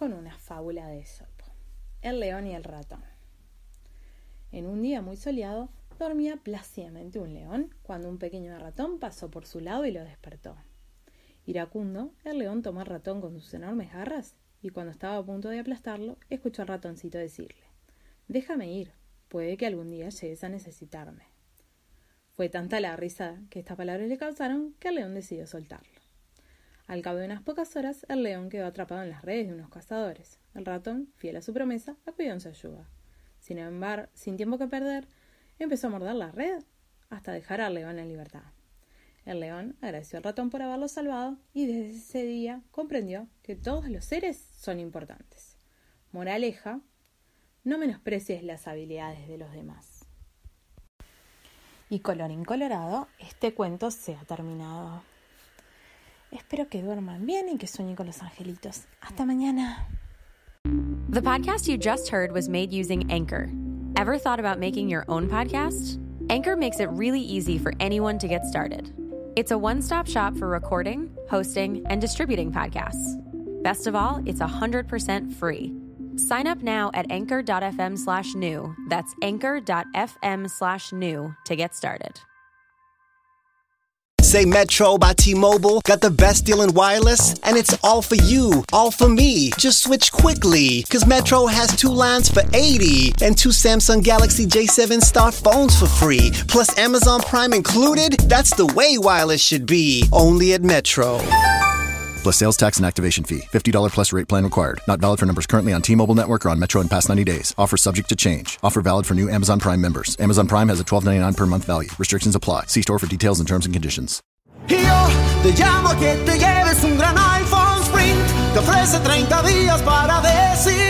Con una fábula de Esopo. El león y el ratón. En un día muy soleado, dormía plácidamente un león cuando un pequeño ratón pasó por su lado y lo despertó. Iracundo, el león tomó al ratón con sus enormes garras y cuando estaba a punto de aplastarlo, escuchó al ratoncito decirle Déjame ir, puede que algún día llegues a necesitarme. Fue tanta la risa que estas palabras le causaron que el león decidió soltarlo. Al cabo de unas pocas horas, el león quedó atrapado en las redes de unos cazadores. El ratón, fiel a su promesa, acudió en su ayuda. Sin embargo, sin tiempo que perder, empezó a morder la red hasta dejar al león en libertad. El león agradeció al ratón por haberlo salvado y desde ese día comprendió que todos los seres son importantes. Moraleja, no menosprecies las habilidades de los demás. Y colorín colorado, este cuento se ha terminado. Espero que duerman bien y que sueñen con los angelitos. Hasta mañana. The podcast you just heard was made using Anchor. Ever thought about making your own podcast? Anchor makes it really easy for anyone to get started. It's a one stop shop for recording, hosting, and distributing podcasts. Best of all, it's 100% free. Sign up now at anchor.fm slash new. That's anchor.fm slash new to get started. Say Metro by T Mobile got the best deal in wireless, and it's all for you, all for me. Just switch quickly, because Metro has two lines for 80 and two Samsung Galaxy J7 Star phones for free, plus Amazon Prime included. That's the way wireless should be, only at Metro. Plus sales tax and activation fee. $50 plus rate plan required. Not valid for numbers currently on T Mobile Network or on Metro in past 90 days. Offer subject to change. Offer valid for new Amazon Prime members. Amazon Prime has a $12.99 per month value. Restrictions apply. See store for details and terms and conditions. Yo te llamo que te lleves un gran iPhone Sprint. Te ofrece 30 días para decidir.